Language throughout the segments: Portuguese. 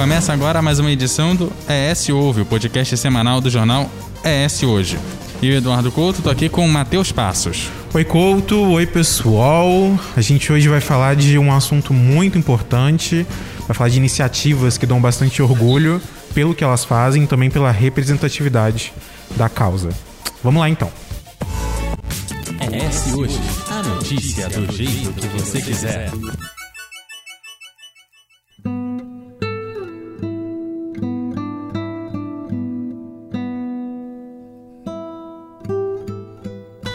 Começa agora mais uma edição do ES Ouve, o podcast semanal do jornal ES Hoje. E o Eduardo Couto, tô aqui com o Matheus Passos. Oi Couto, oi pessoal. A gente hoje vai falar de um assunto muito importante, vai falar de iniciativas que dão bastante orgulho pelo que elas fazem e também pela representatividade da causa. Vamos lá então. ES Hoje, a notícia do jeito que você quiser.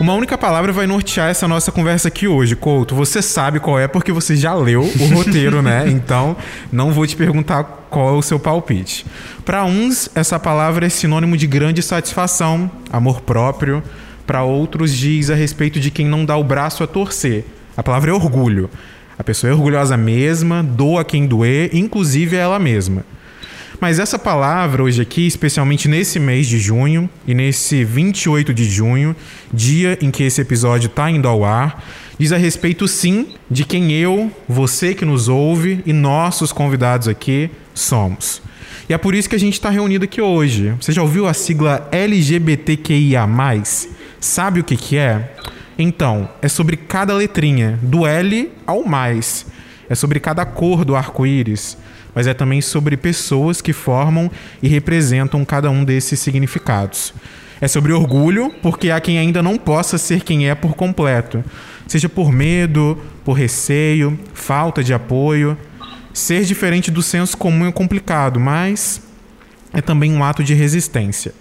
Uma única palavra vai nortear essa nossa conversa aqui hoje, Couto. Você sabe qual é porque você já leu o roteiro, né? Então, não vou te perguntar qual é o seu palpite. Para uns, essa palavra é sinônimo de grande satisfação, amor próprio. Para outros, diz a respeito de quem não dá o braço a torcer. A palavra é orgulho. A pessoa é orgulhosa mesma, doa quem doer, inclusive ela mesma. Mas essa palavra hoje aqui, especialmente nesse mês de junho e nesse 28 de junho, dia em que esse episódio está indo ao ar, diz a respeito sim de quem eu, você que nos ouve e nossos convidados aqui somos. E é por isso que a gente está reunido aqui hoje. Você já ouviu a sigla LGBTQIA? Sabe o que, que é? Então, é sobre cada letrinha, do L ao mais. É sobre cada cor do arco-íris mas é também sobre pessoas que formam e representam cada um desses significados. É sobre orgulho, porque há quem ainda não possa ser quem é por completo, seja por medo, por receio, falta de apoio. Ser diferente do senso comum é complicado, mas é também um ato de resistência.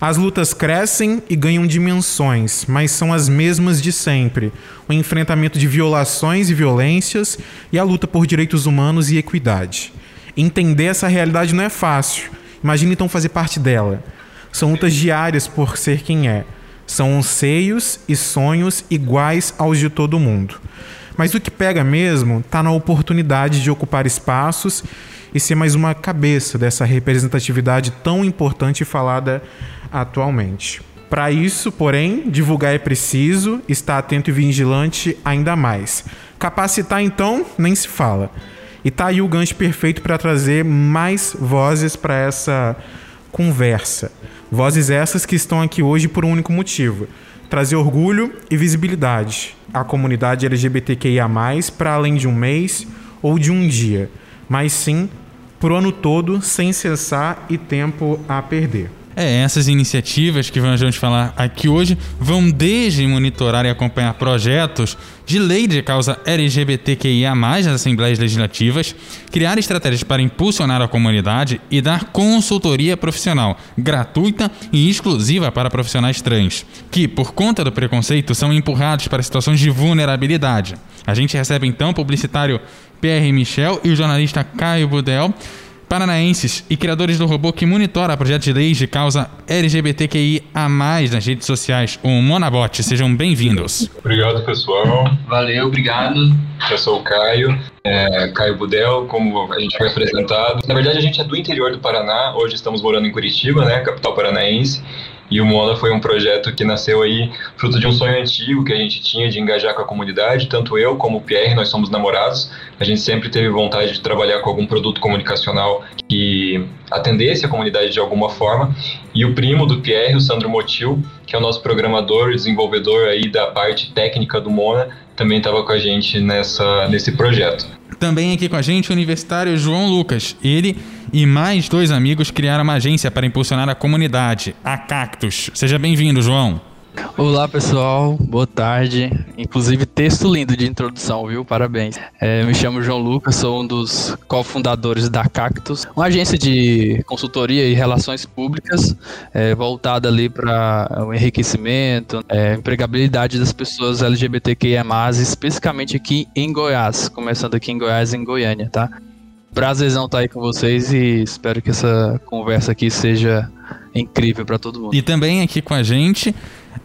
As lutas crescem e ganham dimensões, mas são as mesmas de sempre: o enfrentamento de violações e violências e a luta por direitos humanos e equidade. Entender essa realidade não é fácil. Imagine então fazer parte dela. São lutas diárias por ser quem é. São anseios e sonhos iguais aos de todo mundo. Mas o que pega mesmo está na oportunidade de ocupar espaços e ser mais uma cabeça dessa representatividade tão importante e falada atualmente. Para isso, porém, divulgar é preciso, estar atento e vigilante ainda mais. Capacitar, então, nem se fala. E tá aí o gancho perfeito para trazer mais vozes para essa conversa. Vozes essas que estão aqui hoje por um único motivo: trazer orgulho e visibilidade à comunidade LGBTQIA, para além de um mês ou de um dia, mas sim pro ano todo, sem cessar e tempo a perder. É, essas iniciativas que vamos falar aqui hoje vão desde monitorar e acompanhar projetos de lei de causa LGBTQIA+, nas Assembleias Legislativas, criar estratégias para impulsionar a comunidade e dar consultoria profissional, gratuita e exclusiva para profissionais trans, que, por conta do preconceito, são empurrados para situações de vulnerabilidade. A gente recebe então o publicitário Pierre Michel e o jornalista Caio Budel, paranaenses e criadores do robô que monitora projetos de leis de causa LGBTQI a mais nas redes sociais, o Monabot. Sejam bem-vindos. Obrigado, pessoal. Valeu, obrigado. Eu sou o Caio, é, Caio Budel, como a gente foi apresentado. Na verdade, a gente é do interior do Paraná, hoje estamos morando em Curitiba, né, capital paranaense. E o Mona foi um projeto que nasceu aí fruto de um sonho antigo que a gente tinha de engajar com a comunidade. Tanto eu como o Pierre, nós somos namorados. A gente sempre teve vontade de trabalhar com algum produto comunicacional que atendesse a comunidade de alguma forma. E o primo do Pierre, o Sandro Motil, que é o nosso programador e desenvolvedor aí da parte técnica do Mona, também estava com a gente nessa, nesse projeto. Também aqui com a gente o universitário João Lucas. Ele e mais dois amigos criaram uma agência para impulsionar a comunidade, a Cactus. Seja bem-vindo, João. Olá pessoal, boa tarde. Inclusive texto lindo de introdução, viu? Parabéns. É, me chamo João Lucas, sou um dos cofundadores da Cactus, uma agência de consultoria e relações públicas é, voltada ali para o enriquecimento, é, empregabilidade das pessoas LGBTQIA+, especificamente aqui em Goiás, começando aqui em Goiás, em Goiânia, tá? Prazerzão estar aí com vocês e espero que essa conversa aqui seja incrível para todo mundo. E também aqui com a gente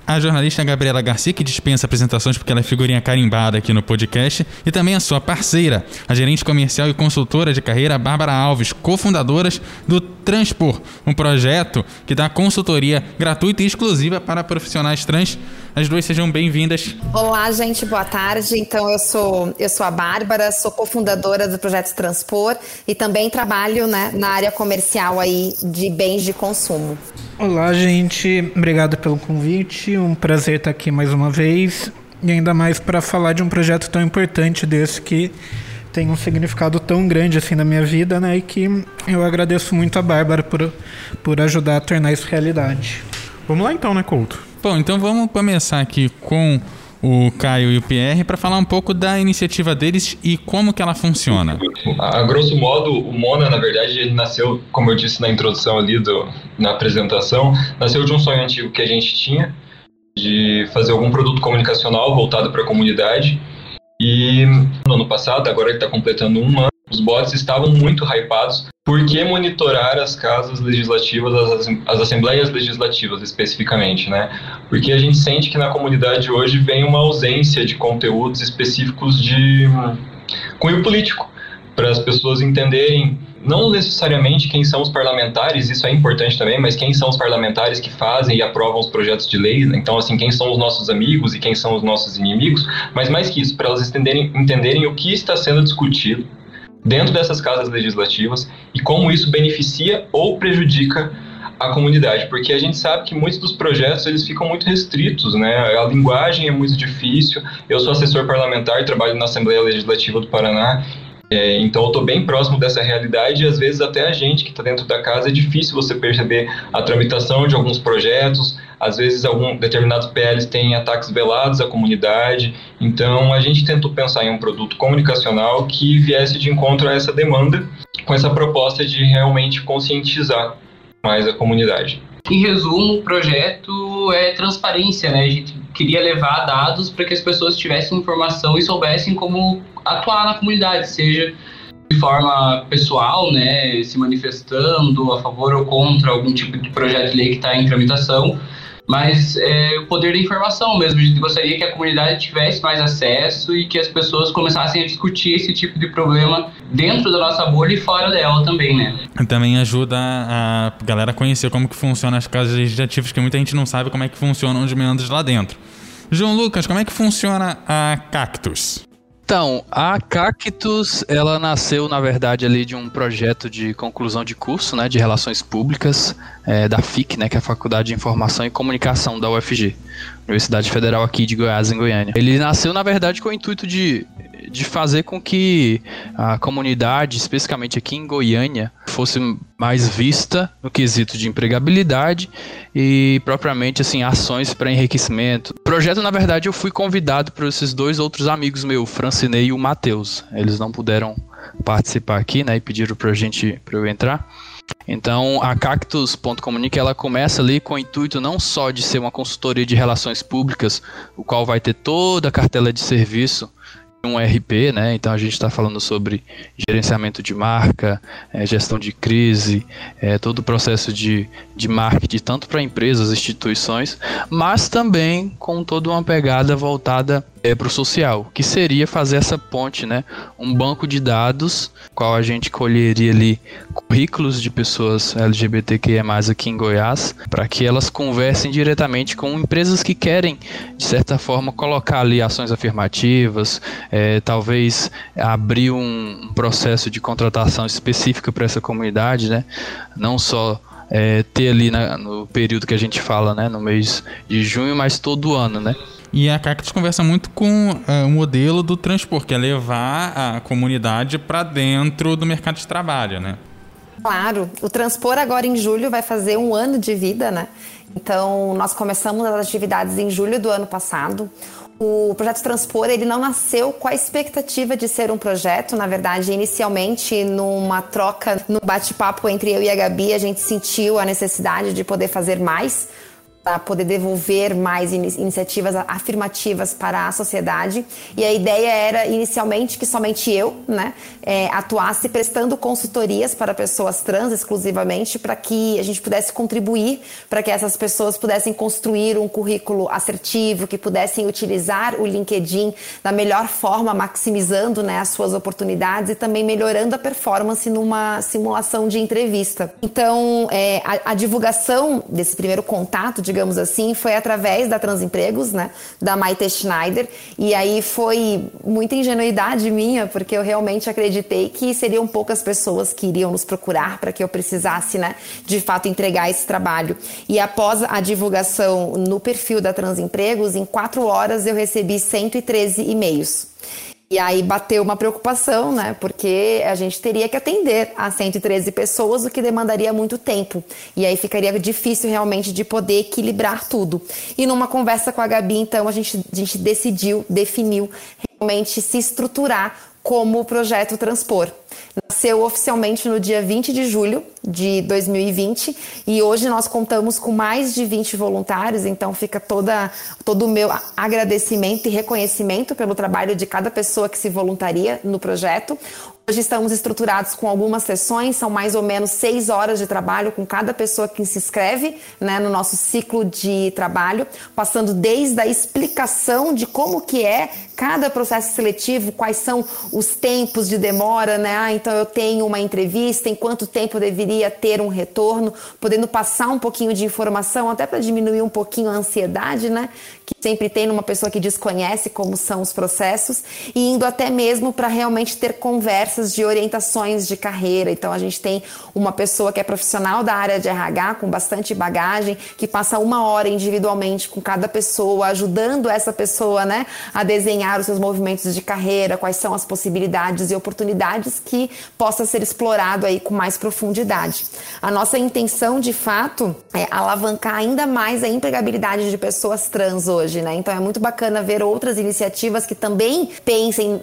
a jornalista Gabriela Garcia, que dispensa apresentações porque ela é figurinha carimbada aqui no podcast, e também a sua parceira, a gerente comercial e consultora de carreira Bárbara Alves, cofundadoras do Transpor, um projeto que dá consultoria gratuita e exclusiva para profissionais trans. As duas sejam bem-vindas. Olá, gente, boa tarde. Então, eu sou eu sou a Bárbara, sou cofundadora do projeto Transpor e também trabalho né, na área comercial aí de bens de consumo. Olá, gente. Obrigado pelo convite. Um prazer estar aqui mais uma vez. E ainda mais para falar de um projeto tão importante desse que tem um significado tão grande assim na minha vida, né? E que eu agradeço muito a Bárbara por, por ajudar a tornar isso realidade. Vamos lá então, né, Couto? Bom, então vamos começar aqui com o Caio e o Pierre para falar um pouco da iniciativa deles e como que ela funciona. A grosso modo, o Mona, na verdade, ele nasceu, como eu disse na introdução ali do, na apresentação, nasceu de um sonho antigo que a gente tinha de fazer algum produto comunicacional voltado para a comunidade. E no ano passado, agora ele está completando um ano, os bots estavam muito hypados. Por que monitorar as casas legislativas, as, as assembleias legislativas especificamente, né? Porque a gente sente que na comunidade hoje vem uma ausência de conteúdos específicos de cunho político, para as pessoas entenderem não necessariamente quem são os parlamentares, isso é importante também, mas quem são os parlamentares que fazem e aprovam os projetos de lei, né? então assim, quem são os nossos amigos e quem são os nossos inimigos, mas mais que isso, para elas entenderem, entenderem o que está sendo discutido dentro dessas casas legislativas e como isso beneficia ou prejudica a comunidade, porque a gente sabe que muitos dos projetos eles ficam muito restritos, né? A linguagem é muito difícil. Eu sou assessor parlamentar, trabalho na Assembleia Legislativa do Paraná é, então eu estou bem próximo dessa realidade e às vezes até a gente que está dentro da casa é difícil você perceber a tramitação de alguns projetos, às vezes algum determinados PLs têm ataques velados à comunidade, então a gente tentou pensar em um produto comunicacional que viesse de encontro a essa demanda, com essa proposta de realmente conscientizar mais a comunidade. Em resumo, o projeto é transparência, né? A gente queria levar dados para que as pessoas tivessem informação e soubessem como atuar na comunidade, seja de forma pessoal, né, se manifestando a favor ou contra algum tipo de projeto de lei que está em tramitação, mas é, o poder da informação mesmo. A gente gostaria que a comunidade tivesse mais acesso e que as pessoas começassem a discutir esse tipo de problema dentro da nossa bolha e fora dela também, né? Também ajuda a galera a conhecer como que funcionam as casas legislativas, que muita gente não sabe como é que funcionam os meandros lá dentro. João Lucas, como é que funciona a Cactus? Então, a Cactus, ela nasceu, na verdade, ali de um projeto de conclusão de curso, né, de Relações Públicas, é, da FIC, né, que é a Faculdade de Informação e Comunicação da UFG, Universidade Federal aqui de Goiás, em Goiânia. Ele nasceu, na verdade, com o intuito de de fazer com que a comunidade, especificamente aqui em Goiânia, fosse mais vista no quesito de empregabilidade e propriamente assim ações para enriquecimento. O projeto, na verdade, eu fui convidado por esses dois outros amigos meus, Francinei e o Matheus. Eles não puderam participar aqui, né, e pediram pra gente para eu entrar. Então, a Cactus.comunique ela começa ali com o intuito não só de ser uma consultoria de relações públicas, o qual vai ter toda a cartela de serviço um RP, né? Então a gente está falando sobre gerenciamento de marca, é, gestão de crise, é, todo o processo de, de marketing, tanto para empresas, instituições, mas também com toda uma pegada voltada é, para o social, que seria fazer essa ponte, né? Um banco de dados, qual a gente colheria ali currículos de pessoas LGBTQIA+, aqui em Goiás, para que elas conversem diretamente com empresas que querem, de certa forma, colocar ali ações afirmativas, é, talvez abrir um processo de contratação específica para essa comunidade, né? Não só é, ter ali na, no período que a gente fala, né, no mês de junho, mas todo ano, né? E a Cactus conversa muito com uh, o modelo do transporte, que é levar a comunidade para dentro do mercado de trabalho, né? Claro, o Transpor agora em julho vai fazer um ano de vida, né? Então, nós começamos as atividades em julho do ano passado. O projeto Transpor, ele não nasceu com a expectativa de ser um projeto, na verdade, inicialmente numa troca, no bate-papo entre eu e a Gabi, a gente sentiu a necessidade de poder fazer mais para poder devolver mais in iniciativas afirmativas para a sociedade. E a ideia era inicialmente que somente eu, né, é, atuasse prestando consultorias para pessoas trans exclusivamente, para que a gente pudesse contribuir para que essas pessoas pudessem construir um currículo assertivo, que pudessem utilizar o LinkedIn da melhor forma, maximizando né, as suas oportunidades e também melhorando a performance numa simulação de entrevista. Então, é, a, a divulgação desse primeiro contato, de digamos assim, foi através da Transempregos, né, da Maite Schneider, e aí foi muita ingenuidade minha, porque eu realmente acreditei que seriam poucas pessoas que iriam nos procurar para que eu precisasse, né, de fato entregar esse trabalho. E após a divulgação no perfil da Transempregos, em quatro horas eu recebi 113 e-mails. E aí bateu uma preocupação, né? Porque a gente teria que atender a 113 pessoas, o que demandaria muito tempo. E aí ficaria difícil realmente de poder equilibrar tudo. E numa conversa com a Gabi, então, a gente, a gente decidiu, definiu realmente se estruturar como o projeto Transpor. Nasceu oficialmente no dia 20 de julho de 2020 e hoje nós contamos com mais de 20 voluntários, então fica toda, todo o meu agradecimento e reconhecimento pelo trabalho de cada pessoa que se voluntaria no projeto. Hoje estamos estruturados com algumas sessões, são mais ou menos seis horas de trabalho com cada pessoa que se inscreve né, no nosso ciclo de trabalho, passando desde a explicação de como que é cada processo seletivo, quais são os tempos de demora, né? Ah, então eu tenho uma entrevista, em quanto tempo eu deveria ter um retorno, podendo passar um pouquinho de informação, até para diminuir um pouquinho a ansiedade, né? Que sempre tem numa pessoa que desconhece como são os processos, e indo até mesmo para realmente ter conversas de orientações de carreira. Então a gente tem uma pessoa que é profissional da área de RH, com bastante bagagem, que passa uma hora individualmente com cada pessoa, ajudando essa pessoa, né, a desenhar os seus movimentos de carreira, quais são as possibilidades e oportunidades que possa ser explorado aí com mais profundidade. A nossa intenção, de fato, é alavancar ainda mais a empregabilidade de pessoas trans hoje, né? Então é muito bacana ver outras iniciativas que também pensem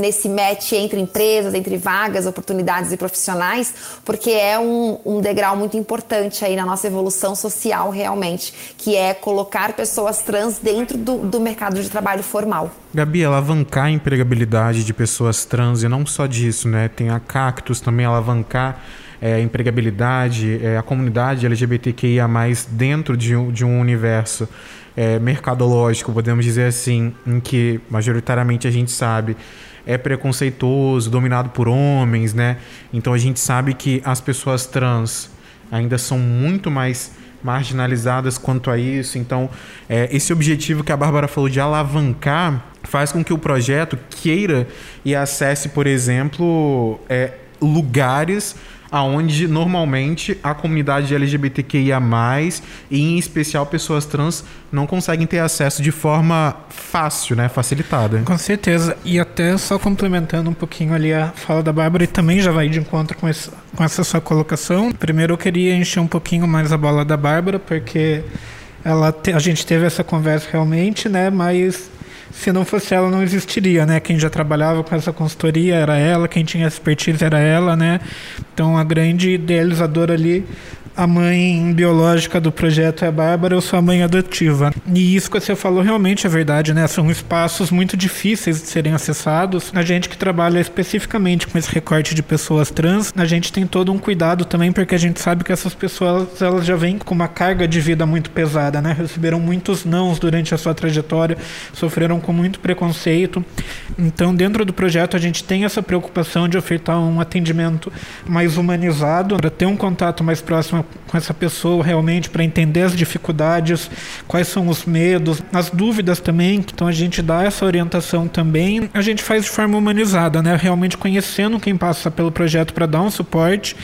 nesse match entre empresas, entre vagas, oportunidades e profissionais, porque é um, um degrau muito importante aí na nossa evolução social realmente, que é colocar pessoas trans dentro do, do mercado de trabalho formal. Gabi, alavancar a empregabilidade de pessoas trans e não só disso, né? Tem a Cactus também alavancar é, a empregabilidade, é, a comunidade LGBTQIA+, dentro de um, de um universo é, mercadológico, podemos dizer assim, em que majoritariamente a gente sabe é preconceituoso, dominado por homens, né? Então a gente sabe que as pessoas trans ainda são muito mais marginalizadas quanto a isso. Então, é, esse objetivo que a Bárbara falou de alavancar faz com que o projeto queira e acesse, por exemplo, é, lugares aonde normalmente a comunidade LGBTQIA+, e em especial pessoas trans, não conseguem ter acesso de forma fácil, né? Facilitada. Com certeza. E até só complementando um pouquinho ali a fala da Bárbara, e também já vai de encontro com, esse, com essa sua colocação. Primeiro eu queria encher um pouquinho mais a bola da Bárbara, porque ela te, a gente teve essa conversa realmente, né? Mas se não fosse ela, não existiria, né? Quem já trabalhava com essa consultoria era ela, quem tinha expertise era ela, né? Então a grande idealizadora ali a mãe biológica do projeto é a Bárbara, eu sou a mãe adotiva. E isso que você falou realmente é verdade, né? São espaços muito difíceis de serem acessados. A gente que trabalha especificamente com esse recorte de pessoas trans, a gente tem todo um cuidado também, porque a gente sabe que essas pessoas elas já vêm com uma carga de vida muito pesada, né? Receberam muitos nãos durante a sua trajetória, sofreram com muito preconceito. Então, dentro do projeto, a gente tem essa preocupação de ofertar um atendimento mais humanizado, para ter um contato mais próximo com essa pessoa realmente para entender as dificuldades, quais são os medos, as dúvidas também. Então a gente dá essa orientação também. A gente faz de forma humanizada, né? Realmente conhecendo quem passa pelo projeto para dar um suporte,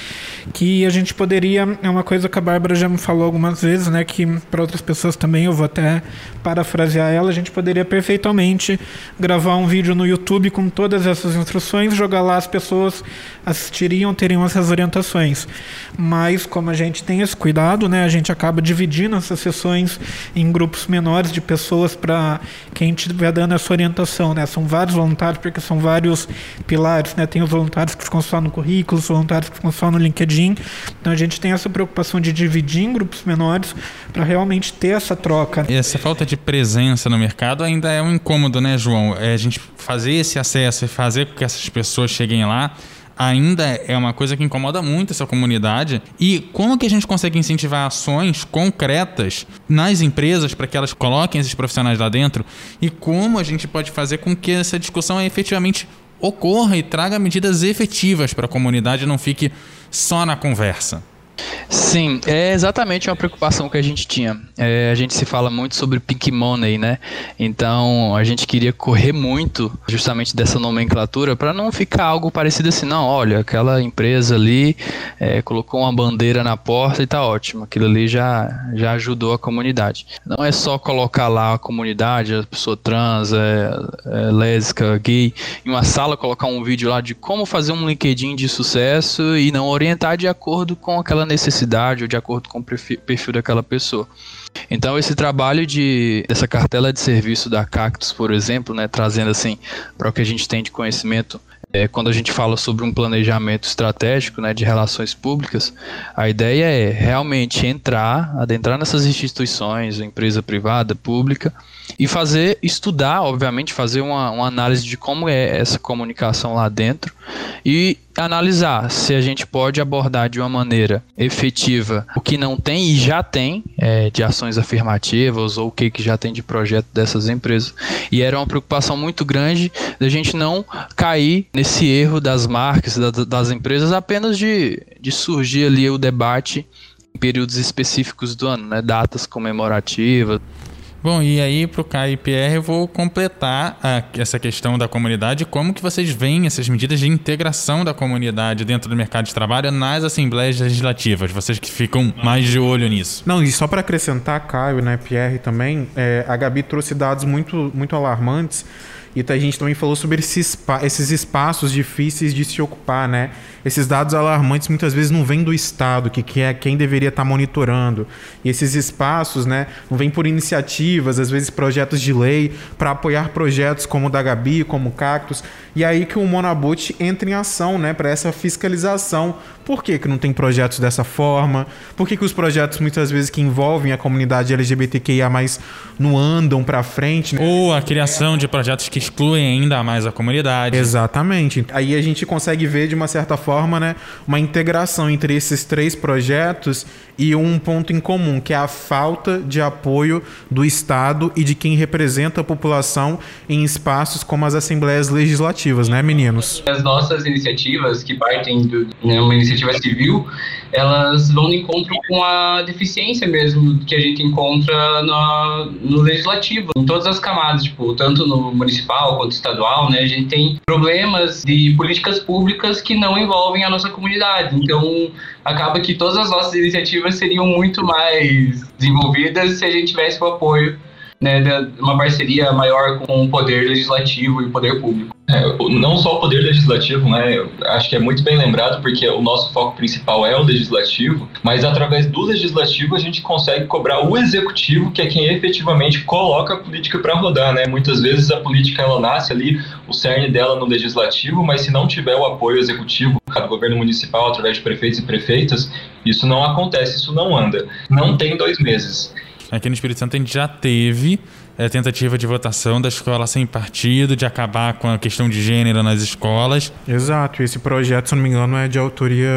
que a gente poderia é uma coisa que a Bárbara já me falou algumas vezes, né? Que para outras pessoas também eu vou até parafrasear ela, a gente poderia perfeitamente gravar um vídeo no YouTube com todas essas instruções, jogar lá as pessoas assistiriam, teriam essas orientações. Mas como a gente gente tem esse cuidado, né? A gente acaba dividindo essas sessões em grupos menores de pessoas para quem estiver dando essa orientação, né? São vários voluntários, porque são vários pilares, né? Tem os voluntários que ficam só no currículo, os voluntários que ficam só no LinkedIn. Então a gente tem essa preocupação de dividir em grupos menores para realmente ter essa troca. E essa falta de presença no mercado ainda é um incômodo, né, João? É a gente fazer esse acesso e fazer com que essas pessoas cheguem lá ainda é uma coisa que incomoda muito essa comunidade. E como que a gente consegue incentivar ações concretas nas empresas para que elas coloquem esses profissionais lá dentro? E como a gente pode fazer com que essa discussão efetivamente ocorra e traga medidas efetivas para a comunidade não fique só na conversa? Sim, é exatamente uma preocupação que a gente tinha. É, a gente se fala muito sobre pink money, né? Então a gente queria correr muito justamente dessa nomenclatura para não ficar algo parecido assim, não, olha, aquela empresa ali é, colocou uma bandeira na porta e tá ótimo. Aquilo ali já, já ajudou a comunidade. Não é só colocar lá a comunidade, a pessoa trans, é, é, lésbica, gay, em uma sala, colocar um vídeo lá de como fazer um LinkedIn de sucesso e não orientar de acordo com aquela necessidade ou de acordo com o perfil daquela pessoa. Então esse trabalho de dessa cartela de serviço da Cactus, por exemplo, né, trazendo assim para o que a gente tem de conhecimento é, quando a gente fala sobre um planejamento estratégico né, de relações públicas, a ideia é realmente entrar, adentrar nessas instituições, empresa privada, pública, e fazer, estudar, obviamente, fazer uma, uma análise de como é essa comunicação lá dentro e analisar se a gente pode abordar de uma maneira efetiva o que não tem e já tem é, de ações afirmativas ou o que, que já tem de projeto dessas empresas. E era uma preocupação muito grande da gente não cair nesse erro das marcas, da, das empresas, apenas de, de surgir ali o debate em períodos específicos do ano, né? datas comemorativas. Bom, e aí para o KIPR eu vou completar a, essa questão da comunidade. Como que vocês veem essas medidas de integração da comunidade dentro do mercado de trabalho nas assembleias legislativas? Vocês que ficam mais de olho nisso. Não, e só para acrescentar, Caio, né, Pierre também, é, a Gabi trouxe dados muito, muito alarmantes e a gente também falou sobre esses, espaços difíceis de se ocupar, né? Esses dados alarmantes muitas vezes não vêm do Estado, que, é quem deveria estar monitorando. E esses espaços, né, não vêm por iniciativas, às vezes projetos de lei, para apoiar projetos como o da Gabi, como o Cactus. E aí que o Monabut entra em ação, né, para essa fiscalização. Por que, que não tem projetos dessa forma? Por que, que os projetos muitas vezes que envolvem a comunidade LGBTQIA não andam para frente? Ou a criação de projetos que excluem ainda mais a comunidade. Exatamente. Aí a gente consegue ver de uma certa forma, né, uma integração entre esses três projetos e um ponto em comum, que é a falta de apoio do Estado e de quem representa a população em espaços como as assembleias legislativas, né, meninos? As nossas iniciativas, que partem de né, uma iniciativa civil, elas vão de encontro com a deficiência mesmo que a gente encontra no, no legislativo, em todas as camadas, tipo, tanto no municipal quanto estadual, né, a gente tem problemas de políticas públicas que não envolvem a nossa comunidade. Então, acaba que todas as nossas iniciativas seriam muito mais desenvolvidas se a gente tivesse o apoio né, de uma parceria maior com o poder legislativo e o poder público. É, não só o poder legislativo, né? Acho que é muito bem lembrado, porque o nosso foco principal é o legislativo, mas através do legislativo a gente consegue cobrar o executivo, que é quem efetivamente coloca a política para rodar, né? Muitas vezes a política ela nasce ali, o cerne dela no legislativo, mas se não tiver o apoio executivo do governo municipal através de prefeitos e prefeitas, isso não acontece, isso não anda. Não tem dois meses. Aqui no Espírito Santo a gente já teve é, tentativa de votação da escola sem partido, de acabar com a questão de gênero nas escolas. Exato, esse projeto, se não me engano, é de autoria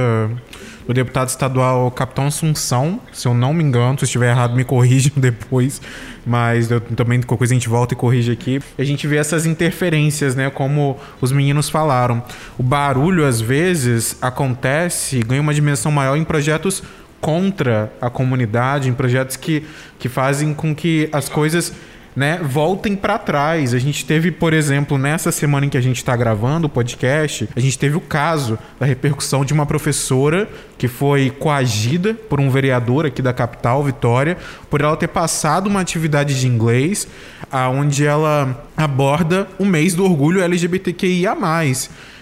do deputado estadual Capitão Assunção, se eu não me engano, se estiver errado me corrijam depois, mas eu, também qualquer coisa a gente volta e corrige aqui. A gente vê essas interferências, né, como os meninos falaram. O barulho às vezes acontece, ganha uma dimensão maior em projetos contra a comunidade, em projetos que, que fazem com que as coisas né, voltem para trás. A gente teve, por exemplo, nessa semana em que a gente está gravando o podcast, a gente teve o caso da repercussão de uma professora que foi coagida por um vereador aqui da capital, Vitória, por ela ter passado uma atividade de inglês aonde ela aborda o mês do orgulho LGBTQIA+.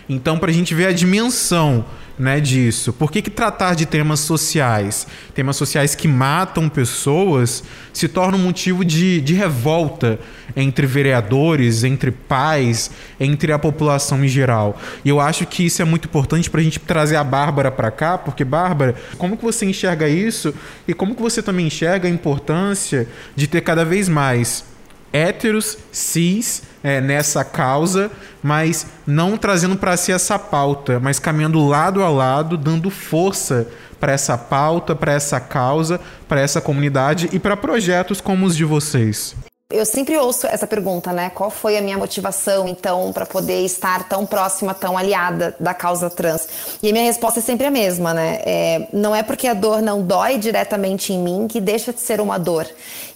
Então, para a gente ver a dimensão né, disso? Por que, que tratar de temas sociais, temas sociais que matam pessoas, se torna um motivo de, de revolta entre vereadores, entre pais, entre a população em geral? E eu acho que isso é muito importante para a gente trazer a Bárbara para cá, porque, Bárbara, como que você enxerga isso e como que você também enxerga a importância de ter cada vez mais héteros, cis, é, nessa causa, mas não trazendo para si essa pauta, mas caminhando lado a lado, dando força para essa pauta, para essa causa, para essa comunidade e para projetos como os de vocês. Eu sempre ouço essa pergunta, né? Qual foi a minha motivação, então, para poder estar tão próxima, tão aliada da causa trans? E a minha resposta é sempre a mesma, né? É, não é porque a dor não dói diretamente em mim que deixa de ser uma dor.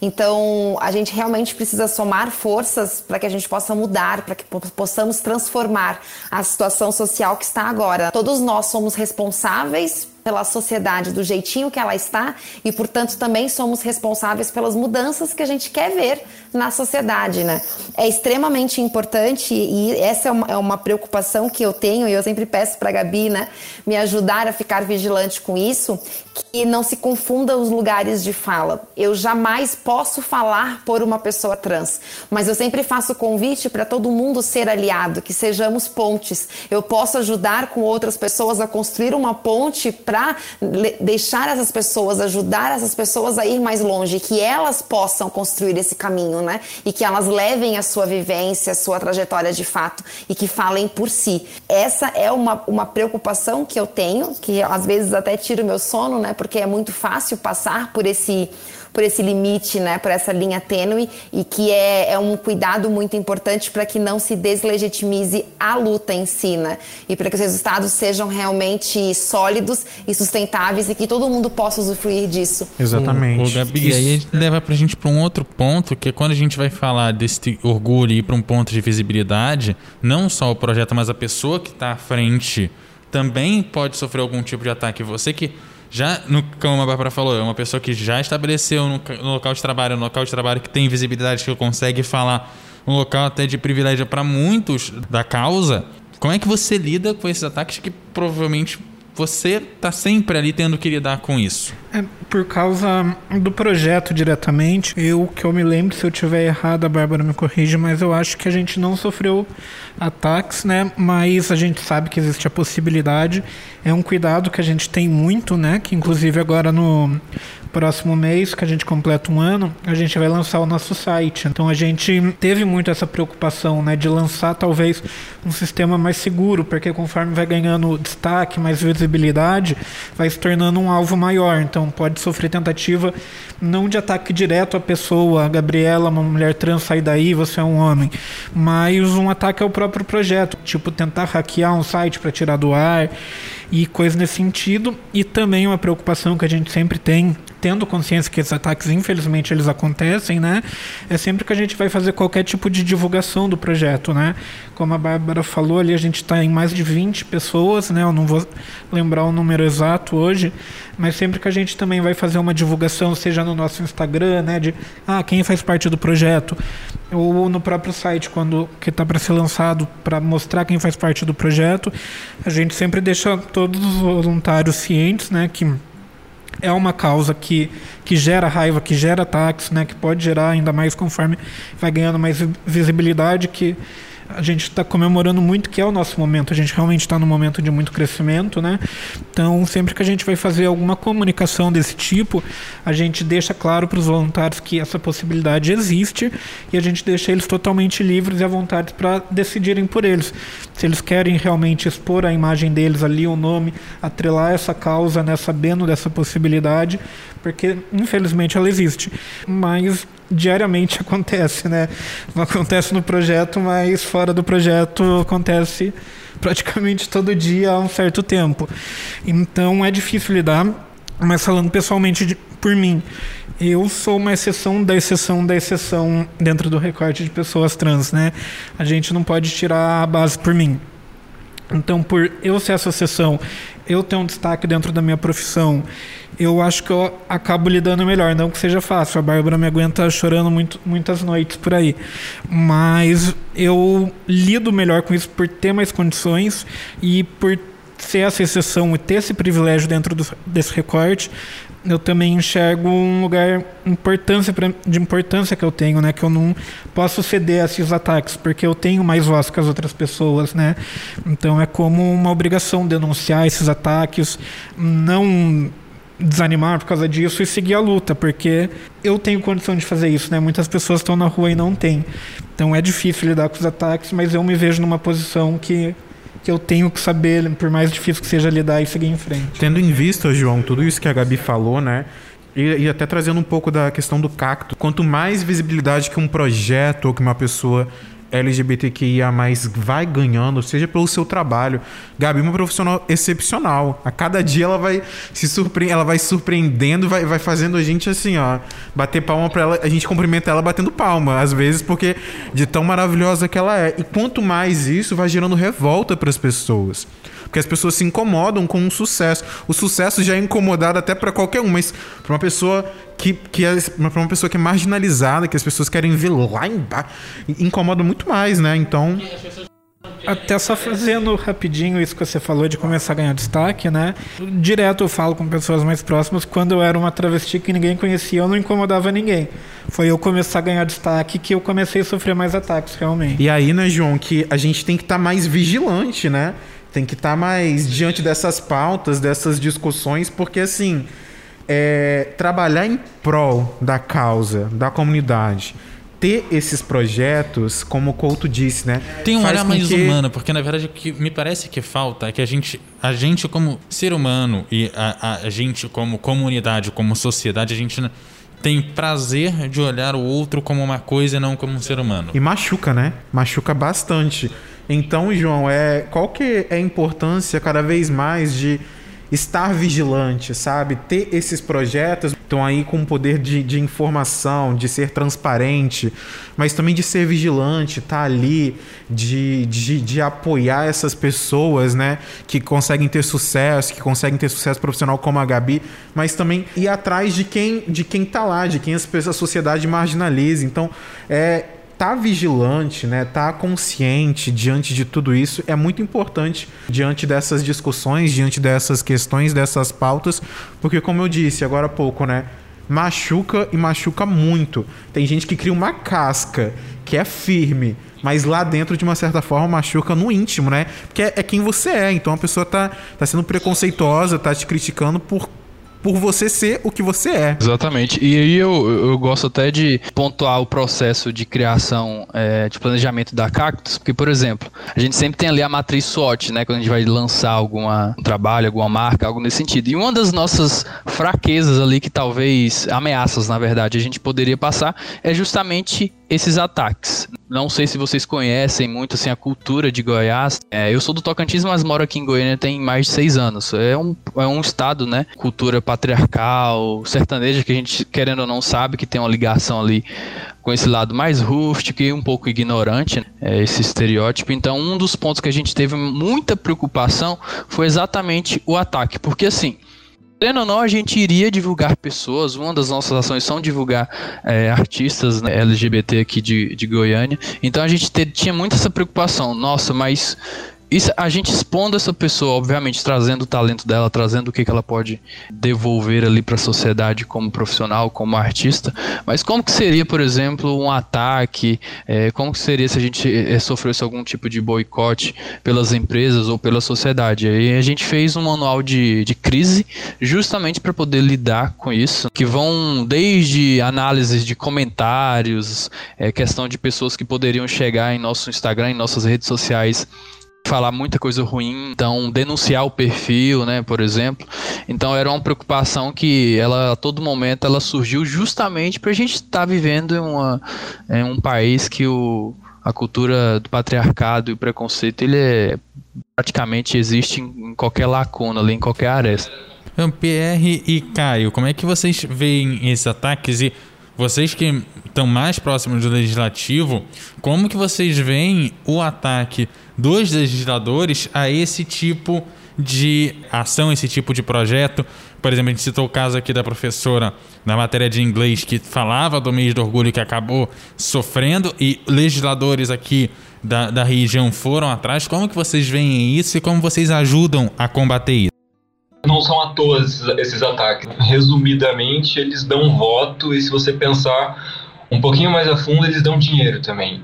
Então, a gente realmente precisa somar forças para que a gente possa mudar, para que possamos transformar a situação social que está agora. Todos nós somos responsáveis pela sociedade do jeitinho que ela está e, portanto, também somos responsáveis pelas mudanças que a gente quer ver na sociedade, né? É extremamente importante e essa é uma, é uma preocupação que eu tenho e eu sempre peço para a Gabi, né, me ajudar a ficar vigilante com isso, que não se confunda os lugares de fala. Eu jamais posso falar por uma pessoa trans, mas eu sempre faço convite para todo mundo ser aliado, que sejamos pontes. Eu posso ajudar com outras pessoas a construir uma ponte para deixar essas pessoas, ajudar essas pessoas a ir mais longe, que elas possam construir esse caminho, né? E que elas levem a sua vivência, a sua trajetória de fato e que falem por si. Essa é uma, uma preocupação que eu tenho, que às vezes até tira o meu sono, né? Porque é muito fácil passar por esse por esse limite, né, por essa linha tênue e que é, é um cuidado muito importante para que não se deslegitimize a luta em si, né, e para que os resultados sejam realmente sólidos e sustentáveis e que todo mundo possa usufruir disso. Exatamente. O, o Gabi, Isso. aí leva para a gente para um outro ponto, que é quando a gente vai falar desse orgulho e ir para um ponto de visibilidade, não só o projeto, mas a pessoa que está à frente também pode sofrer algum tipo de ataque. Você que já, no, como a Bárbara falou, é uma pessoa que já estabeleceu no, no local de trabalho, no local de trabalho que tem visibilidade, que consegue falar, um local até de privilégio para muitos da causa. Como é que você lida com esses ataques que provavelmente você está sempre ali tendo que lidar com isso? É, por causa do projeto diretamente, eu que eu me lembro, se eu tiver errado, a Bárbara me corrige, mas eu acho que a gente não sofreu ataques, né? Mas a gente sabe que existe a possibilidade. É um cuidado que a gente tem muito, né? Que inclusive agora no próximo mês, que a gente completa um ano, a gente vai lançar o nosso site. Então a gente teve muito essa preocupação, né, de lançar talvez um sistema mais seguro, porque conforme vai ganhando destaque, mais visibilidade, vai se tornando um alvo maior. Então pode sofrer tentativa não de ataque direto à pessoa, a Gabriela, uma mulher trans, sai daí, você é um homem, mas um ataque ao próprio projeto, tipo tentar hackear um site para tirar do ar e coisas nesse sentido. E também uma preocupação que a gente sempre tem, tendo consciência que esses ataques, infelizmente, eles acontecem, né? É sempre que a gente vai fazer qualquer tipo de divulgação do projeto, né? Como a Bárbara falou ali, a gente está em mais de 20 pessoas, né? Eu não vou lembrar o número exato hoje, mas sempre que a gente também vai fazer uma divulgação, seja no nosso Instagram, né? De ah, quem faz parte do projeto, ou no próprio site, quando que está para ser lançado, para mostrar quem faz parte do projeto, a gente sempre deixa todos os voluntários cientes, né? Que é uma causa que, que gera raiva, que gera ataques, né, que pode gerar ainda mais conforme vai ganhando mais visibilidade, que a gente está comemorando muito que é o nosso momento. A gente realmente está num momento de muito crescimento, né? Então, sempre que a gente vai fazer alguma comunicação desse tipo, a gente deixa claro para os voluntários que essa possibilidade existe e a gente deixa eles totalmente livres e à vontade para decidirem por eles. Se eles querem realmente expor a imagem deles ali, o nome, atrelar essa causa, né, sabendo dessa possibilidade, porque infelizmente ela existe. Mas diariamente acontece, né? Não acontece no projeto, mas fora do projeto acontece praticamente todo dia há um certo tempo. Então é difícil lidar, mas falando pessoalmente de, por mim, eu sou uma exceção da exceção da exceção dentro do recorte de pessoas trans, né? A gente não pode tirar a base por mim. Então, por eu ser essa exceção, eu ter um destaque dentro da minha profissão eu acho que eu acabo lidando melhor. Não que seja fácil, a Bárbara me aguenta chorando muito, muitas noites por aí. Mas eu lido melhor com isso por ter mais condições e por ser essa exceção e ter esse privilégio dentro do, desse recorte, eu também enxergo um lugar importância pra, de importância que eu tenho, né? Que eu não posso ceder a esses ataques, porque eu tenho mais voz que as outras pessoas, né? Então é como uma obrigação denunciar esses ataques, não desanimar por causa disso e seguir a luta, porque eu tenho condição de fazer isso, né? Muitas pessoas estão na rua e não têm. Então é difícil lidar com os ataques, mas eu me vejo numa posição que que eu tenho que saber, por mais difícil que seja lidar e seguir em frente. Tendo em vista, João, tudo isso que a Gabi falou, né? E, e, até trazendo um pouco da questão do cacto. Quanto mais visibilidade que um projeto ou que uma pessoa LGBTQIA vai ganhando, seja pelo seu trabalho. Gabi é uma profissional excepcional. A cada dia ela vai se surpreender, ela vai surpreendendo, vai, vai fazendo a gente assim, ó, bater palma para ela. A gente cumprimenta ela batendo palma, às vezes, porque de tão maravilhosa que ela é. E quanto mais isso, vai gerando revolta para as pessoas. Porque as pessoas se incomodam com o sucesso. O sucesso já é incomodado até para qualquer um, mas para uma pessoa que, que é para uma pessoa que é marginalizada, que as pessoas querem ver lá embaixo, incomoda muito mais, né? Então. Até só fazendo rapidinho isso que você falou de começar a ganhar destaque, né? Direto eu falo com pessoas mais próximas, quando eu era uma travesti que ninguém conhecia, eu não incomodava ninguém. Foi eu começar a ganhar destaque que eu comecei a sofrer mais ataques, realmente. E aí, né, João, que a gente tem que estar tá mais vigilante, né? Tem que estar tá mais diante dessas pautas, dessas discussões, porque assim, é, trabalhar em prol da causa, da comunidade, ter esses projetos, como o Couto disse, né? Tem um olhar mais que... humano, porque na verdade o que me parece que falta é que a gente, a gente como ser humano e a, a gente como comunidade, como sociedade, a gente tem prazer de olhar o outro como uma coisa e não como um ser humano. E machuca, né? Machuca bastante. Então, João, é qual que é a importância cada vez mais de estar vigilante, sabe? Ter esses projetos estão aí com o poder de, de informação, de ser transparente, mas também de ser vigilante, tá ali, de, de, de apoiar essas pessoas, né? Que conseguem ter sucesso, que conseguem ter sucesso profissional como a Gabi, mas também ir atrás de quem, de quem tá lá, de quem a sociedade marginaliza. Então, é, tá vigilante, né, tá consciente diante de tudo isso é muito importante diante dessas discussões, diante dessas questões, dessas pautas, porque como eu disse agora há pouco, né, machuca e machuca muito. Tem gente que cria uma casca que é firme, mas lá dentro de uma certa forma machuca no íntimo, né? Porque é, é quem você é. Então a pessoa tá, tá sendo preconceituosa, tá te criticando por por você ser o que você é. Exatamente. E aí eu, eu gosto até de pontuar o processo de criação é, de planejamento da Cactus, porque, por exemplo, a gente sempre tem ali a matriz SWOT, né? Quando a gente vai lançar alguma um trabalho, alguma marca, algo nesse sentido. E uma das nossas fraquezas ali, que talvez ameaças, na verdade, a gente poderia passar, é justamente esses ataques. Não sei se vocês conhecem muito assim a cultura de Goiás. É, eu sou do Tocantins, mas moro aqui em Goiânia tem mais de seis anos. É um, é um estado, né? Cultura patriarcal, sertaneja, que a gente, querendo ou não, sabe que tem uma ligação ali com esse lado mais rústico e um pouco ignorante, né? é, esse estereótipo. Então, um dos pontos que a gente teve muita preocupação foi exatamente o ataque, porque assim, Querendo ou não, a gente iria divulgar pessoas. Uma das nossas ações são divulgar é, artistas né, LGBT aqui de, de Goiânia. Então a gente te, tinha muito essa preocupação. Nossa, mas isso, a gente expondo essa pessoa, obviamente, trazendo o talento dela, trazendo o que, que ela pode devolver ali para a sociedade como profissional, como artista. Mas como que seria, por exemplo, um ataque? É, como que seria se a gente é, sofresse algum tipo de boicote pelas empresas ou pela sociedade? Aí a gente fez um manual de, de crise justamente para poder lidar com isso, que vão desde análises de comentários, é, questão de pessoas que poderiam chegar em nosso Instagram, em nossas redes sociais falar muita coisa ruim, então denunciar o perfil, né, por exemplo. Então era uma preocupação que ela a todo momento ela surgiu justamente para a gente estar tá vivendo em, uma, em um país que o, a cultura do patriarcado e o preconceito ele é, praticamente existe em, em qualquer lacuna ali, em qualquer aresta. Então, Pierre e Caio, como é que vocês veem esses ataques e vocês que estão mais próximos do legislativo, como que vocês veem o ataque dos legisladores a esse tipo de ação esse tipo de projeto? Por exemplo, a gente citou o caso aqui da professora na matéria de inglês que falava do mês do orgulho que acabou sofrendo e legisladores aqui da, da região foram atrás. Como que vocês veem isso e como vocês ajudam a combater isso? Não são à toa esses, esses ataques. Resumidamente, eles dão voto e se você pensar um pouquinho mais a fundo, eles dão dinheiro também.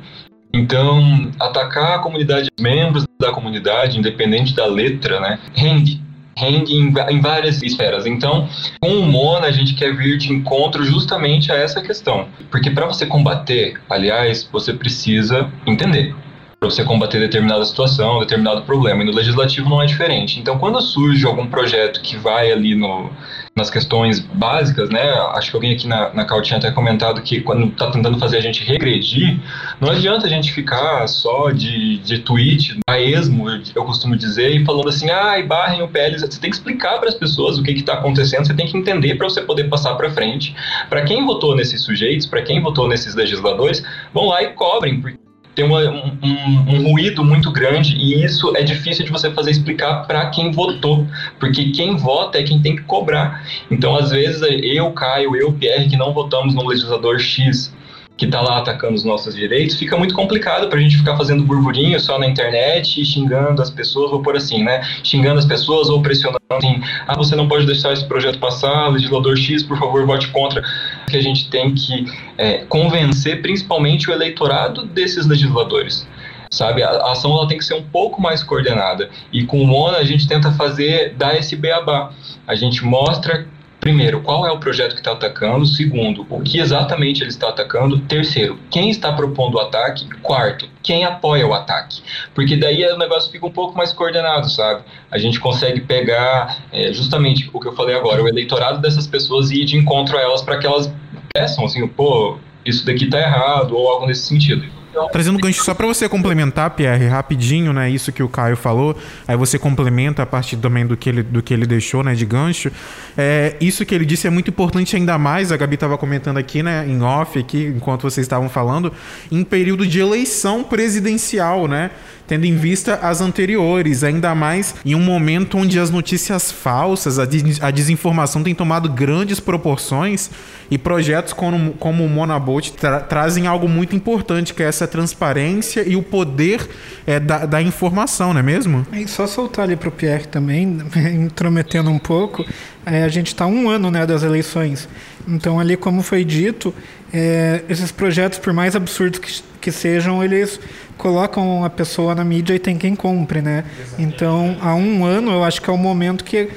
Então, atacar a comunidade, membros da comunidade, independente da letra, né, rende. Rende em, em várias esferas. Então, com o Mona, a gente quer vir de encontro justamente a essa questão. Porque para você combater, aliás, você precisa entender para você combater determinada situação, determinado problema. E no legislativo não é diferente. Então, quando surge algum projeto que vai ali no, nas questões básicas, né? Acho que alguém aqui na, na Cal tinha até comentado que quando está tentando fazer a gente regredir, não adianta a gente ficar só de, de tweet, a esmo, eu costumo dizer, e falando assim, ah, e barrem o PL. Você tem que explicar para as pessoas o que está acontecendo, você tem que entender para você poder passar para frente. Para quem votou nesses sujeitos, para quem votou nesses legisladores, vão lá e cobrem, porque tem uma, um, um, ruído muito grande e isso é difícil de você fazer explicar para quem votou, porque quem vota é quem tem que cobrar. Então, às vezes, eu, Caio, eu, Pierre, que não votamos no legislador X, que está lá atacando os nossos direitos, fica muito complicado para a gente ficar fazendo burburinho só na internet e xingando as pessoas, ou por assim, né? Xingando as pessoas ou pressionando assim, ah, você não pode deixar esse projeto passar, legislador X, por favor, vote contra. Que a gente tem que é, convencer principalmente o eleitorado desses legisladores sabe? A ação ela tem que ser um pouco mais coordenada. E com o Mona a gente tenta fazer, dar esse beabá. A gente mostra Primeiro, qual é o projeto que está atacando? Segundo, o que exatamente ele está atacando? Terceiro, quem está propondo o ataque? Quarto, quem apoia o ataque? Porque daí o negócio fica um pouco mais coordenado, sabe? A gente consegue pegar é, justamente o que eu falei agora, o eleitorado dessas pessoas e ir de encontro a elas para que elas peçam assim, pô, isso daqui está errado ou algo nesse sentido. Trazendo gancho só para você complementar, Pierre, rapidinho, né? Isso que o Caio falou. Aí você complementa a partir também do que ele, do que ele deixou, né? De gancho. É, isso que ele disse é muito importante ainda mais. A Gabi estava comentando aqui, né? Em off, aqui, enquanto vocês estavam falando, em período de eleição presidencial, né? tendo em vista as anteriores, ainda mais em um momento onde as notícias falsas, a, des a desinformação tem tomado grandes proporções e projetos como, como o Monabolt tra trazem algo muito importante, que é essa transparência e o poder é, da, da informação, não é mesmo? E só soltar ali para o Pierre também, intrometendo um pouco, é, a gente está um ano né, das eleições. Então, ali, como foi dito, é, esses projetos, por mais absurdos que, que sejam, eles colocam a pessoa na mídia e tem quem compre, né? Então, há um ano, eu acho que é o momento que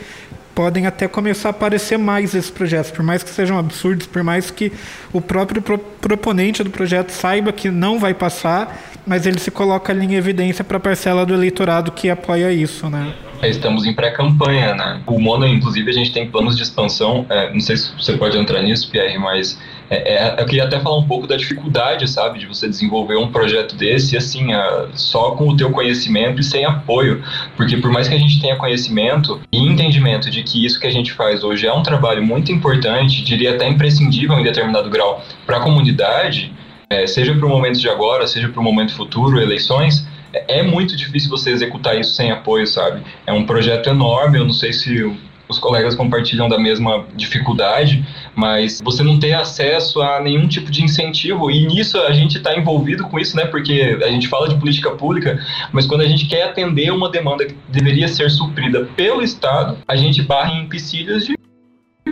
podem até começar a aparecer mais esses projetos, por mais que sejam absurdos, por mais que o próprio pro proponente do projeto saiba que não vai passar, mas ele se coloca ali em evidência para a parcela do eleitorado que apoia isso, né? É, estamos em pré-campanha, né? O Mono, inclusive, a gente tem planos de expansão. É, não sei se você pode entrar nisso, Pierre, mas é, é, eu queria até falar um pouco da dificuldade, sabe, de você desenvolver um projeto desse, assim, é, só com o teu conhecimento e sem apoio, porque por mais que a gente tenha conhecimento e entendimento de que isso que a gente faz hoje é um trabalho muito importante, diria até imprescindível em determinado grau para a comunidade, é, seja para o momento de agora, seja para o momento futuro, eleições, é, é muito difícil você executar isso sem apoio, sabe? É um projeto enorme, eu não sei se os colegas compartilham da mesma dificuldade, mas você não ter acesso a nenhum tipo de incentivo, e nisso a gente está envolvido com isso, né? Porque a gente fala de política pública, mas quando a gente quer atender uma demanda que deveria ser suprida pelo Estado, a gente barra em empecilhos de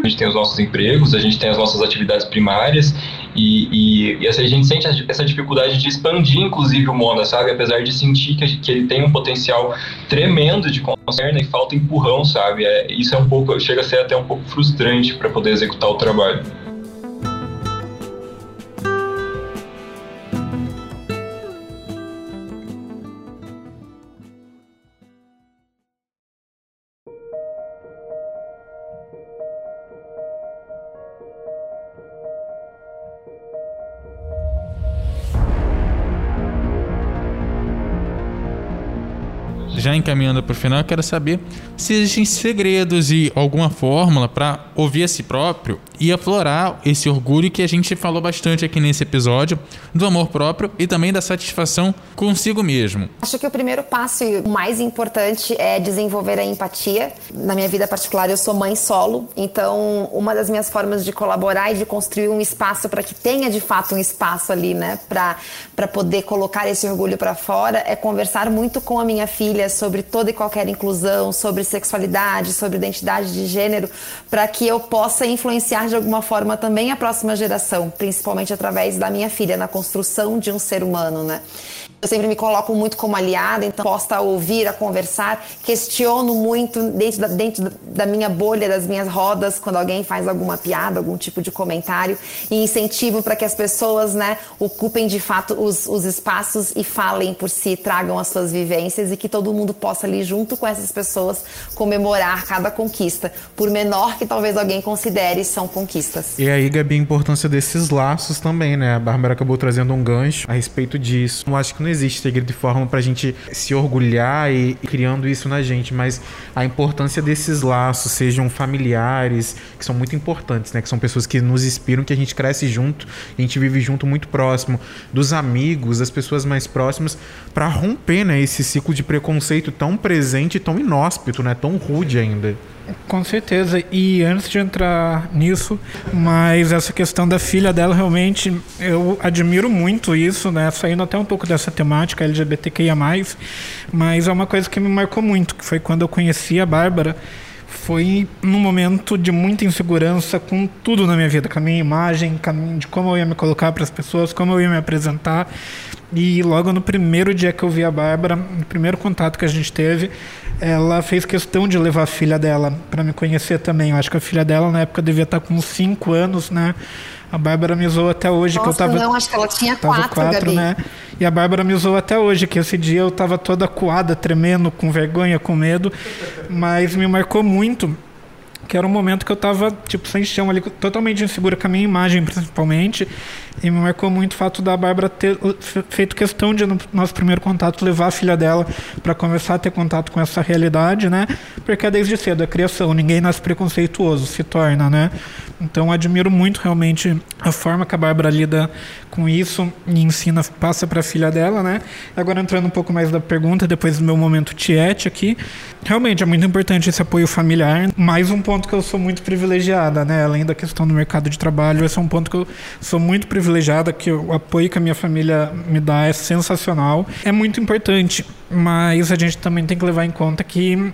a gente tem os nossos empregos, a gente tem as nossas atividades primárias e, e, e a gente sente essa dificuldade de expandir, inclusive, o Mona, sabe? Apesar de sentir que, que ele tem um potencial tremendo de concerna e falta empurrão, sabe? É, isso é um pouco, chega a ser até um pouco frustrante para poder executar o trabalho. Encaminhando para o final, eu quero saber se existem segredos e alguma fórmula para ouvir a si próprio e aflorar esse orgulho que a gente falou bastante aqui nesse episódio do amor próprio e também da satisfação consigo mesmo. Acho que o primeiro passo e o mais importante é desenvolver a empatia. Na minha vida particular, eu sou mãe solo, então uma das minhas formas de colaborar e de construir um espaço para que tenha de fato um espaço ali, né, para poder colocar esse orgulho para fora é conversar muito com a minha filha sobre toda e qualquer inclusão, sobre sexualidade, sobre identidade de gênero, para que eu possa influenciar de alguma forma também a próxima geração, principalmente através da minha filha na construção de um ser humano, né? Eu sempre me coloco muito como aliada, então posso a ouvir, a conversar, questiono muito dentro da, dentro da minha bolha, das minhas rodas, quando alguém faz alguma piada, algum tipo de comentário, e incentivo para que as pessoas né, ocupem de fato os, os espaços e falem por si, tragam as suas vivências e que todo mundo possa ali, junto com essas pessoas, comemorar cada conquista, por menor que talvez alguém considere, são conquistas. E aí, Gabi, a importância desses laços também, né? A Bárbara acabou trazendo um gancho a respeito disso. Eu acho que não existe segredo de forma pra gente se orgulhar e, e criando isso na gente, mas a importância desses laços, sejam familiares, que são muito importantes, né? Que são pessoas que nos inspiram, que a gente cresce junto, a gente vive junto muito próximo, dos amigos, das pessoas mais próximas, para romper, né, esse ciclo de preconceito tão presente, tão inóspito, né? Tão rude ainda. Com certeza. E antes de entrar nisso, mas essa questão da filha dela, realmente, eu admiro muito isso, né? Saindo até um pouco dessa temática LGBTQIA, mas é uma coisa que me marcou muito, que foi quando eu conheci a Bárbara. Foi num momento de muita insegurança com tudo na minha vida, com a minha imagem, de como eu ia me colocar para as pessoas, como eu ia me apresentar. E logo no primeiro dia que eu vi a Bárbara, no primeiro contato que a gente teve, ela fez questão de levar a filha dela para me conhecer também. Eu acho que a filha dela na época devia estar com uns 5 anos, né? A Bárbara me usou até hoje Nossa, que eu tava. Não, acho que ela tinha quatro, quatro Gabi. né? E a Bárbara me usou até hoje, que esse dia eu tava toda coada, tremendo, com vergonha, com medo, mas me marcou muito que era um momento que eu tava, tipo, sem chão ali, totalmente insegura com a minha imagem, principalmente. E me marcou muito o fato da Bárbara ter feito questão de, no nosso primeiro contato, levar a filha dela para começar a ter contato com essa realidade, né? Porque é desde cedo, a criação, ninguém nasce preconceituoso, se torna, né? Então, admiro muito realmente a forma que a Bárbara lida com isso e ensina, passa para a filha dela, né? Agora, entrando um pouco mais da pergunta, depois do meu momento tiete aqui, realmente é muito importante esse apoio familiar. Mais um ponto que eu sou muito privilegiada, né? Além da questão do mercado de trabalho, esse é um ponto que eu sou muito privilegiada que o apoio que a minha família me dá é sensacional. É muito importante, mas a gente também tem que levar em conta que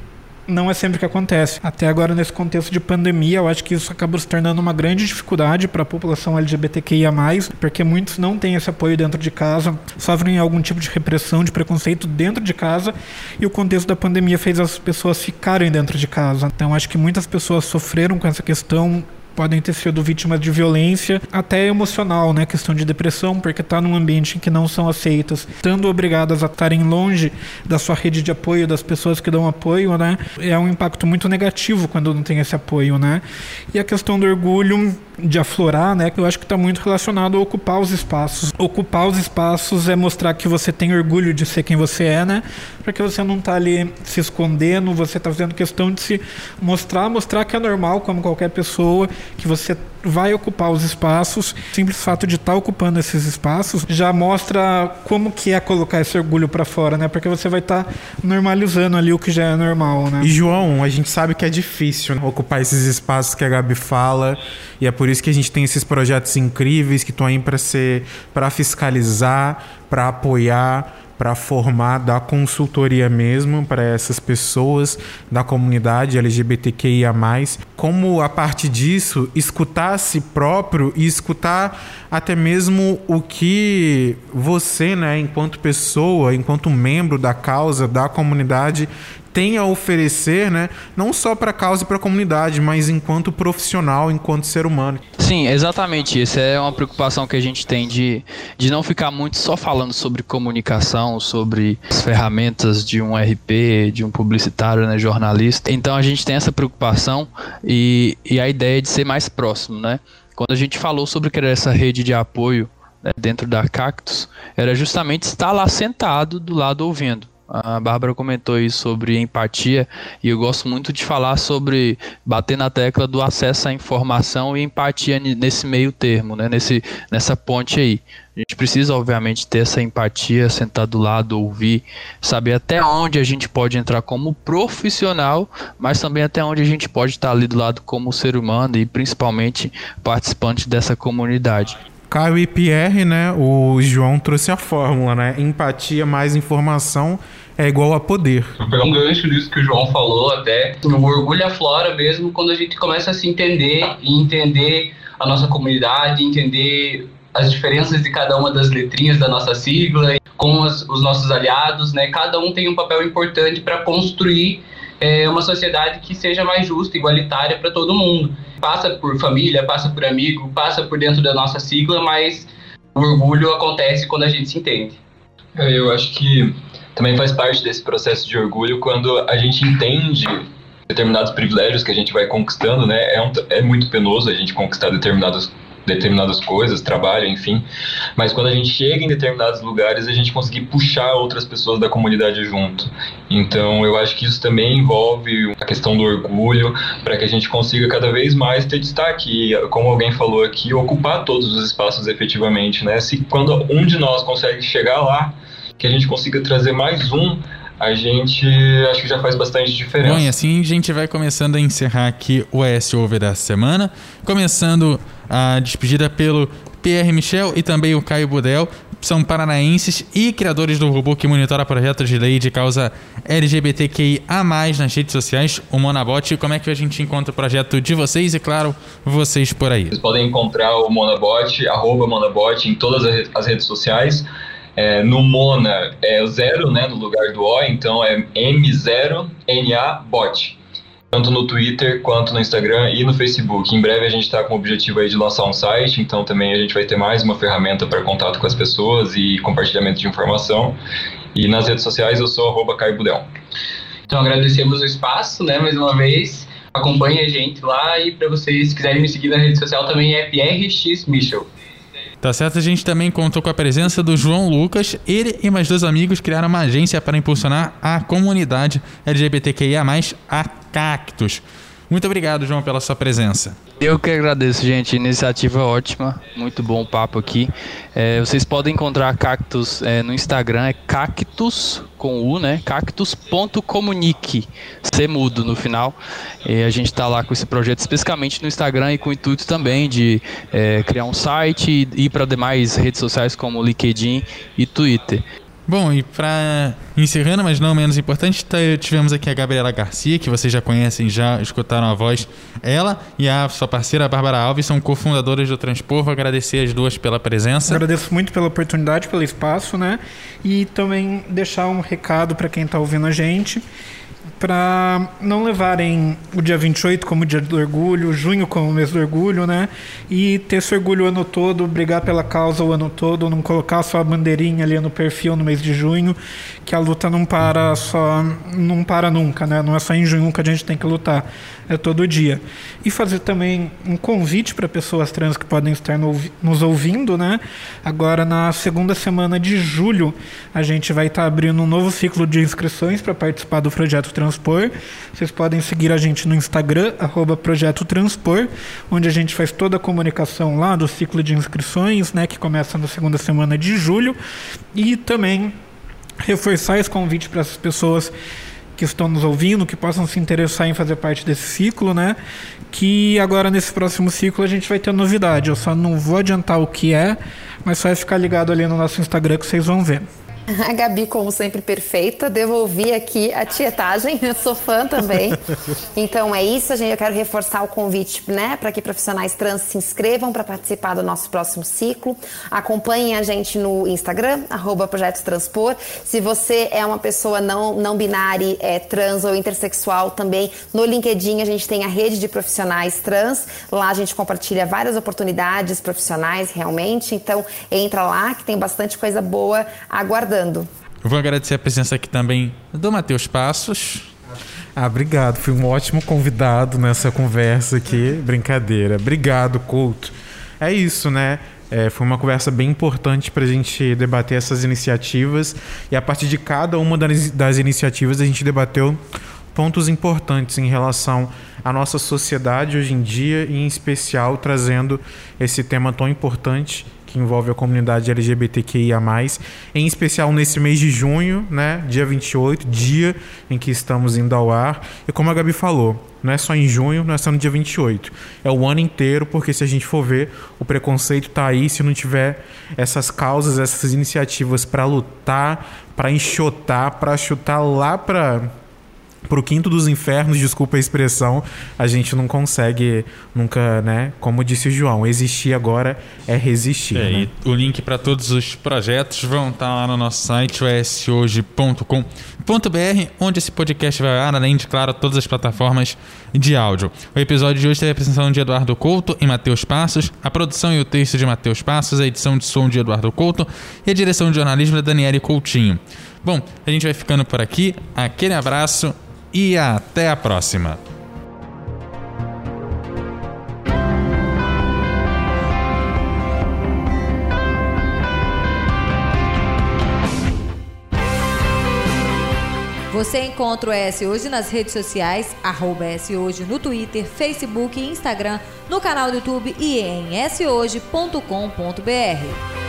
não é sempre que acontece. Até agora, nesse contexto de pandemia, eu acho que isso acaba se tornando uma grande dificuldade para a população LGBTQIA, porque muitos não têm esse apoio dentro de casa, sofrem algum tipo de repressão, de preconceito dentro de casa, e o contexto da pandemia fez as pessoas ficarem dentro de casa. Então, acho que muitas pessoas sofreram com essa questão, podem ter sido vítimas de violência, até emocional, né? Questão de depressão, porque tá num ambiente em que não são aceitas, estando obrigadas a estarem longe da sua rede de apoio, das pessoas que dão apoio, né? É um impacto muito negativo quando não tem esse apoio, né? E a questão do orgulho de aflorar, né? Eu acho que está muito relacionado a ocupar os espaços. Ocupar os espaços é mostrar que você tem orgulho de ser quem você é, né? Porque você não está ali se escondendo, você está fazendo questão de se mostrar, mostrar que é normal, como qualquer pessoa, que você vai ocupar os espaços. O simples fato de estar tá ocupando esses espaços já mostra como que é colocar esse orgulho para fora, né? Porque você vai estar tá normalizando ali o que já é normal, né? E João, a gente sabe que é difícil né? ocupar esses espaços que a Gabi fala, e é por isso que a gente tem esses projetos incríveis que estão aí para ser para fiscalizar, para apoiar, para formar, dar consultoria mesmo para essas pessoas da comunidade LGBTQIA. Como a partir disso, escutar a si próprio e escutar até mesmo o que você, né, enquanto pessoa, enquanto membro da causa, da comunidade, tem a oferecer, né? Não só para a causa e para a comunidade, mas enquanto profissional, enquanto ser humano. Sim, exatamente. Essa é uma preocupação que a gente tem de, de não ficar muito só falando sobre comunicação, sobre as ferramentas de um RP, de um publicitário, né, jornalista. Então a gente tem essa preocupação e, e a ideia de ser mais próximo, né? Quando a gente falou sobre criar essa rede de apoio né, dentro da Cactus, era justamente estar lá sentado do lado ouvindo A Bárbara comentou isso sobre empatia e eu gosto muito de falar sobre bater na tecla do acesso à informação e empatia nesse meio termo, né? Nesse, nessa ponte aí. A gente precisa, obviamente, ter essa empatia, sentar do lado, ouvir, saber até onde a gente pode entrar como profissional, mas também até onde a gente pode estar ali do lado como ser humano e principalmente participante dessa comunidade. Caio e Pierre, né? O João trouxe a fórmula, né? Empatia mais informação é igual a poder. Pegar um gancho nisso que o João falou até. O orgulho aflora mesmo quando a gente começa a se entender e entender a nossa comunidade, entender as diferenças de cada uma das letrinhas da nossa sigla, com as, os nossos aliados, né? Cada um tem um papel importante para construir é, uma sociedade que seja mais justa, igualitária para todo mundo. Passa por família, passa por amigo, passa por dentro da nossa sigla, mas o orgulho acontece quando a gente se entende. É, eu acho que também faz parte desse processo de orgulho quando a gente entende determinados privilégios que a gente vai conquistando, né? É, um, é muito penoso a gente conquistar determinados determinadas coisas, trabalho, enfim. Mas quando a gente chega em determinados lugares, a gente conseguir puxar outras pessoas da comunidade junto. Então, eu acho que isso também envolve a questão do orgulho, para que a gente consiga cada vez mais ter destaque, como alguém falou aqui, ocupar todos os espaços efetivamente, né? Se quando um de nós consegue chegar lá, que a gente consiga trazer mais um a gente acho que já faz bastante diferença. Bom, e assim a gente vai começando a encerrar aqui o S Over da semana. Começando a despedida pelo Pierre Michel e também o Caio Budel. São paranaenses e criadores do robô que monitora projetos de lei de causa LGBTQIA+, nas redes sociais, o Monabot. Como é que a gente encontra o projeto de vocês e, claro, vocês por aí? Vocês podem encontrar o Monabot, arroba Monabot, em todas as redes sociais. É, no Mona é zero, né, no lugar do O, então é M0NA bot. Tanto no Twitter quanto no Instagram e no Facebook. Em breve a gente está com o objetivo aí de lançar um site, então também a gente vai ter mais uma ferramenta para contato com as pessoas e compartilhamento de informação. E nas redes sociais eu sou arroba Caibudel. Então agradecemos o espaço, né, mais uma vez. Acompanhe a gente lá e para vocês quiserem me seguir na rede social também é PRX Michel. Tá certo? A gente também contou com a presença do João Lucas. Ele e mais dois amigos criaram uma agência para impulsionar a comunidade LGBTQIA, a Cactus. Muito obrigado, João, pela sua presença. Eu que agradeço, gente. Iniciativa ótima. Muito bom papo aqui. É, vocês podem encontrar Cactus é, no Instagram, é cactus com U, né? Cactus.comunique. Ser mudo no final. E a gente está lá com esse projeto especificamente no Instagram e com o intuito também de é, criar um site e ir para demais redes sociais como LinkedIn e Twitter. Bom, e para encerrando, mas não menos importante, tá, tivemos aqui a Gabriela Garcia, que vocês já conhecem, já escutaram a voz. Ela e a sua parceira Bárbara Alves são cofundadoras do Transpor. Vou agradecer as duas pela presença. Agradeço muito pela oportunidade, pelo espaço, né? E também deixar um recado para quem está ouvindo a gente para não levarem o dia 28 como dia do orgulho, junho como mês do orgulho, né? E ter esse orgulho o ano todo, brigar pela causa o ano todo, não colocar só a bandeirinha ali no perfil no mês de junho, que a luta não para só, não para nunca, né? Não é só em junho que a gente tem que lutar, é todo dia. E fazer também um convite para pessoas trans que podem estar no, nos ouvindo, né? Agora na segunda semana de julho, a gente vai estar tá abrindo um novo ciclo de inscrições para participar do projeto Trans Transpor. Vocês podem seguir a gente no Instagram, arroba Projeto Transpor, onde a gente faz toda a comunicação lá do ciclo de inscrições, né, que começa na segunda semana de julho. E também reforçar esse convite para as pessoas que estão nos ouvindo, que possam se interessar em fazer parte desse ciclo, né? Que agora nesse próximo ciclo a gente vai ter novidade. Eu só não vou adiantar o que é, mas só é ficar ligado ali no nosso Instagram que vocês vão ver. A Gabi, como sempre, perfeita. Devolvi aqui a tietagem. Eu sou fã também. Então é isso, gente. Eu quero reforçar o convite, né, para que profissionais trans se inscrevam para participar do nosso próximo ciclo. Acompanhem a gente no Instagram, arroba Projetos Transpor. Se você é uma pessoa não, não binária, é trans ou intersexual também, no LinkedIn a gente tem a rede de profissionais trans. Lá a gente compartilha várias oportunidades profissionais, realmente. Então entra lá que tem bastante coisa boa aguardando ajudando. Eu vou agradecer a presença aqui também do Matheus Passos. Ah, obrigado. Fui um ótimo convidado nessa conversa aqui. Brincadeira. Obrigado, Couto. É isso, né? É, foi uma conversa bem importante para a gente debater essas iniciativas e a partir de cada uma das, das iniciativas a gente debateu pontos importantes em relação à nossa sociedade hoje em dia e em especial trazendo esse tema tão importante que envolve a comunidade LGBTQIA+, em especial nesse mês de junho, né, dia 28, dia em que estamos indo ao ar. E como a Gabi falou, não é só em junho, não é só no dia 28. É o ano inteiro, porque se a gente for ver, o preconceito está aí, se não tiver essas causas, essas iniciativas para lutar, para enxotar, para chutar lá para pro quinto dos infernos, desculpa a expressão, a gente não consegue nunca, né? Como disse o João, existir agora é resistir. É, né? o link para todos os projetos vão estar tá lá no nosso site, oshoje.com.br, onde esse podcast vai ar, além de, claro, todas as plataformas de áudio. O episódio de hoje teve a apresentação de Eduardo Couto e Matheus Passos, a produção e o texto de Matheus Passos, a edição de som de Eduardo Couto e a direção de jornalismo da Daniele Coutinho. Bom, a gente vai ficando por aqui. Aquele abraço e até a próxima. Você encontra o S Hoje nas redes sociais, arroba Hoje no Twitter, Facebook e Instagram, no canal do YouTube e em shoje.com.br.